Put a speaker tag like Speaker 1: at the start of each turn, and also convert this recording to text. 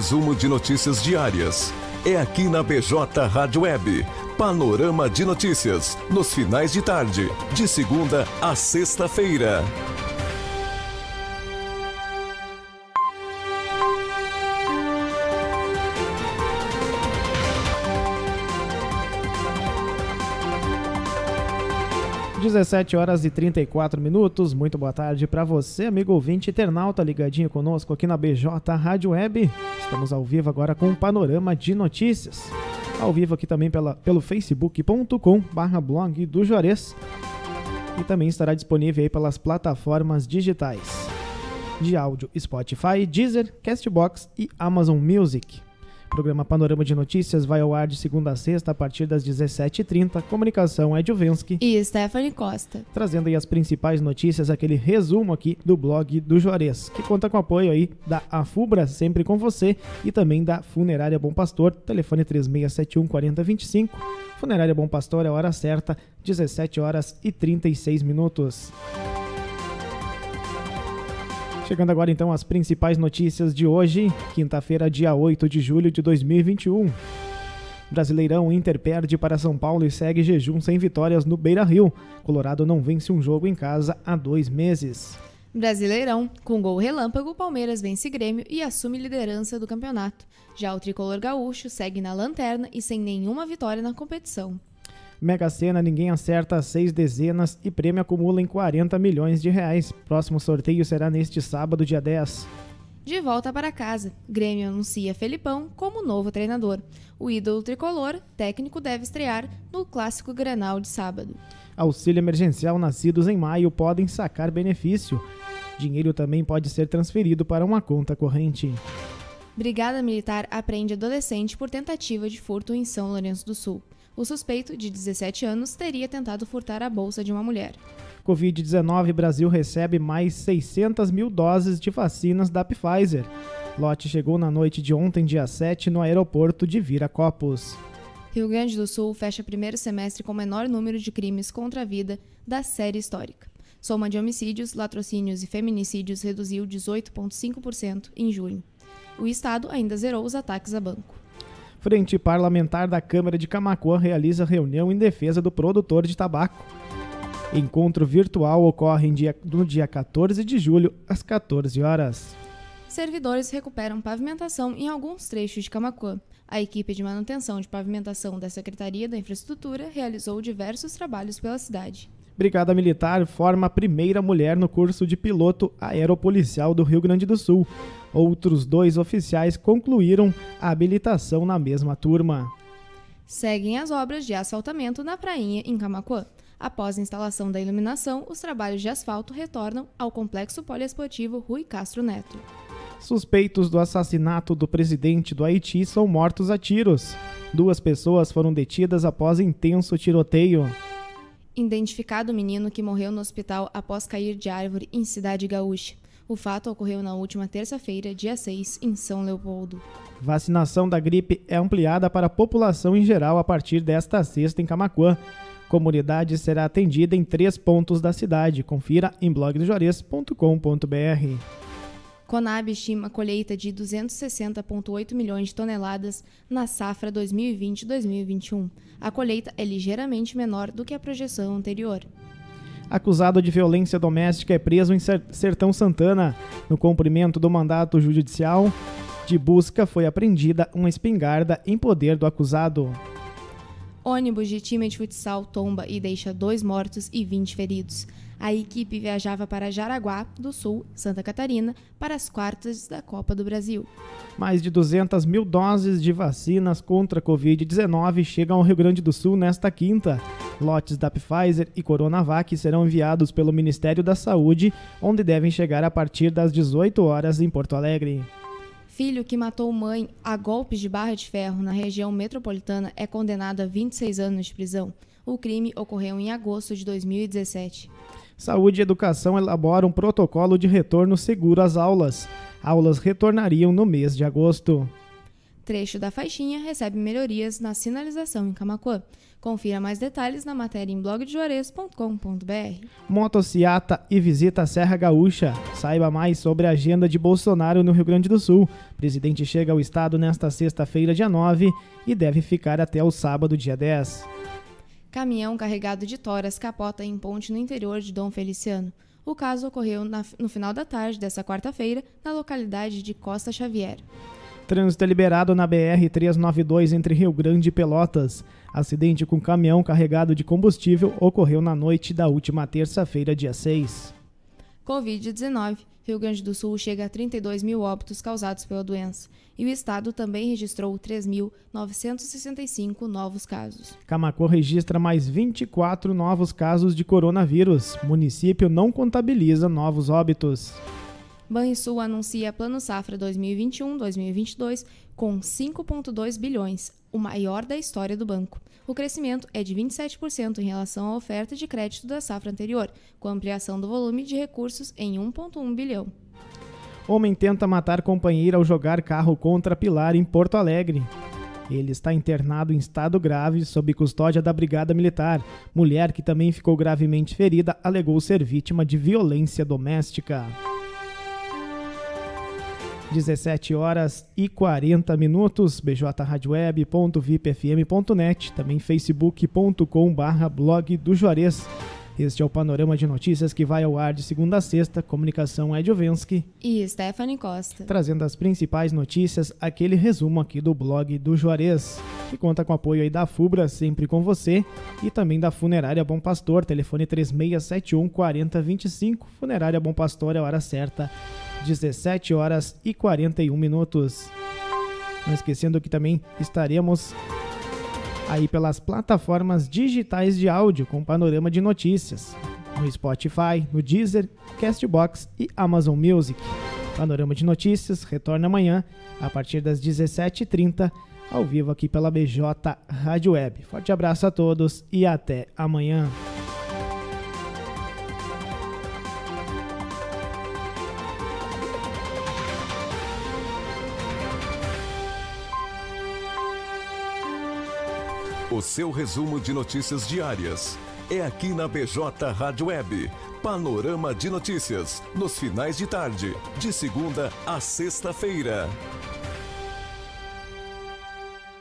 Speaker 1: Resumo de notícias diárias. É aqui na BJ Rádio Web. Panorama de notícias. Nos finais de tarde. De segunda a sexta-feira.
Speaker 2: 17 horas e 34 minutos. Muito boa tarde para você, amigo ouvinte internauta ligadinho conosco aqui na BJ Rádio Web. Estamos ao vivo agora com um panorama de notícias. Ao vivo aqui também pela, pelo facebook.com barra blog do Juarez. E também estará disponível aí pelas plataformas digitais de áudio Spotify, Deezer, Castbox e Amazon Music. O programa Panorama de Notícias vai ao ar de segunda a sexta a partir das 17h30. Comunicação é Juvensky
Speaker 3: e Stephanie Costa.
Speaker 2: Trazendo aí as principais notícias, aquele resumo aqui do blog do Juarez, que conta com o apoio aí da Afubra, sempre com você, e também da Funerária Bom Pastor, telefone 3671 4025. Funerária Bom Pastor é a hora certa, 17 horas e 36 minutos. Chegando agora então às principais notícias de hoje, quinta-feira, dia 8 de julho de 2021. Brasileirão Inter perde para São Paulo e segue jejum sem vitórias no Beira Rio. Colorado não vence um jogo em casa há dois meses.
Speaker 3: Brasileirão, com gol relâmpago, Palmeiras vence Grêmio e assume liderança do campeonato. Já o tricolor gaúcho segue na lanterna e sem nenhuma vitória na competição.
Speaker 2: Mega Sena, ninguém acerta seis dezenas e prêmio acumula em 40 milhões de reais. Próximo sorteio será neste sábado, dia 10.
Speaker 3: De volta para casa, Grêmio anuncia Felipão como novo treinador. O ídolo tricolor, técnico, deve estrear no clássico Granal de sábado.
Speaker 2: Auxílio emergencial nascidos em maio podem sacar benefício. Dinheiro também pode ser transferido para uma conta corrente.
Speaker 3: Brigada Militar apreende adolescente por tentativa de furto em São Lourenço do Sul. O suspeito, de 17 anos, teria tentado furtar a bolsa de uma mulher.
Speaker 2: Covid-19, Brasil recebe mais 600 mil doses de vacinas da Pfizer. Lote chegou na noite de ontem, dia 7, no aeroporto de Viracopos.
Speaker 3: Rio Grande do Sul fecha primeiro semestre com menor número de crimes contra a vida da série histórica. Soma de homicídios, latrocínios e feminicídios reduziu 18,5% em junho. O Estado ainda zerou os ataques a banco.
Speaker 2: Frente Parlamentar da Câmara de Camacuã realiza reunião em defesa do produtor de tabaco. Encontro virtual ocorre no dia 14 de julho, às 14 horas.
Speaker 3: Servidores recuperam pavimentação em alguns trechos de Camacuã. A equipe de manutenção de pavimentação da Secretaria da Infraestrutura realizou diversos trabalhos pela cidade.
Speaker 2: Brigada Militar forma a primeira mulher no curso de piloto aeropolicial do Rio Grande do Sul. Outros dois oficiais concluíram a habilitação na mesma turma.
Speaker 3: Seguem as obras de asfaltamento na prainha em Camacuã. Após a instalação da iluminação, os trabalhos de asfalto retornam ao complexo poliesportivo Rui Castro Neto.
Speaker 2: Suspeitos do assassinato do presidente do Haiti são mortos a tiros. Duas pessoas foram detidas após intenso tiroteio.
Speaker 3: Identificado o menino que morreu no hospital após cair de árvore em Cidade Gaúcha. O fato ocorreu na última terça-feira, dia 6, em São Leopoldo.
Speaker 2: Vacinação da gripe é ampliada para a população em geral a partir desta sexta em Camacuã. Comunidade será atendida em três pontos da cidade. Confira em blogdojores.com.br.
Speaker 3: Conab estima colheita de 260,8 milhões de toneladas na safra 2020-2021. A colheita é ligeiramente menor do que a projeção anterior
Speaker 2: acusado de violência doméstica, é preso em Sertão Santana. No cumprimento do mandato judicial de busca, foi apreendida uma espingarda em poder do acusado.
Speaker 3: Ônibus de time de futsal tomba e deixa dois mortos e 20 feridos. A equipe viajava para Jaraguá do Sul, Santa Catarina, para as quartas da Copa do Brasil.
Speaker 2: Mais de 200 mil doses de vacinas contra a Covid-19 chegam ao Rio Grande do Sul nesta quinta. Lotes da Pfizer e Coronavac serão enviados pelo Ministério da Saúde, onde devem chegar a partir das 18 horas em Porto Alegre.
Speaker 3: Filho que matou mãe a golpes de barra de ferro na região metropolitana é condenado a 26 anos de prisão. O crime ocorreu em agosto de 2017.
Speaker 2: Saúde e Educação elabora um protocolo de retorno seguro às aulas. Aulas retornariam no mês de agosto.
Speaker 3: Trecho da faixinha recebe melhorias na sinalização em Camacuã. Confira mais detalhes na matéria em blogdejuarez.com.br.
Speaker 2: Motociata e visita a Serra Gaúcha. Saiba mais sobre a agenda de Bolsonaro no Rio Grande do Sul. O presidente chega ao estado nesta sexta-feira, dia 9, e deve ficar até o sábado, dia 10.
Speaker 3: Caminhão carregado de toras capota em ponte no interior de Dom Feliciano. O caso ocorreu na, no final da tarde dessa quarta-feira, na localidade de Costa Xavier.
Speaker 2: Trânsito é liberado na BR-392 entre Rio Grande e Pelotas. Acidente com caminhão carregado de combustível ocorreu na noite da última terça-feira, dia 6.
Speaker 3: Covid-19. Rio Grande do Sul chega a 32 mil óbitos causados pela doença. E o estado também registrou 3.965 novos casos.
Speaker 2: Camacô registra mais 24 novos casos de coronavírus. Município não contabiliza novos óbitos.
Speaker 3: Banrisul anuncia Plano Safra 2021-2022 com 5,2 bilhões, o maior da história do banco. O crescimento é de 27% em relação à oferta de crédito da safra anterior, com ampliação do volume de recursos em 1,1 bilhão.
Speaker 2: Homem tenta matar companheira ao jogar carro contra Pilar em Porto Alegre. Ele está internado em estado grave sob custódia da Brigada Militar. Mulher que também ficou gravemente ferida alegou ser vítima de violência doméstica. 17 horas e 40 minutos, bjradioweb.vipfm.net, também facebook.com barra blog do Juarez. Este é o panorama de notícias que vai ao ar de segunda a sexta. Comunicação é Jovensky
Speaker 3: e Stephanie Costa.
Speaker 2: Trazendo as principais notícias, aquele resumo aqui do blog do Juarez, que conta com apoio aí da FUBRA, sempre com você, e também da Funerária Bom Pastor, telefone 3671 4025. Funerária Bom Pastor é a hora certa 17 horas e 41 minutos. Não esquecendo que também estaremos aí pelas plataformas digitais de áudio com panorama de notícias, no Spotify, no Deezer, Castbox e Amazon Music. Panorama de Notícias retorna amanhã a partir das 17h30 ao vivo aqui pela BJ Rádio Web. Forte abraço a todos e até amanhã.
Speaker 1: O seu resumo de notícias diárias é aqui na BJ Rádio Web. Panorama de notícias nos finais de tarde, de segunda a sexta-feira.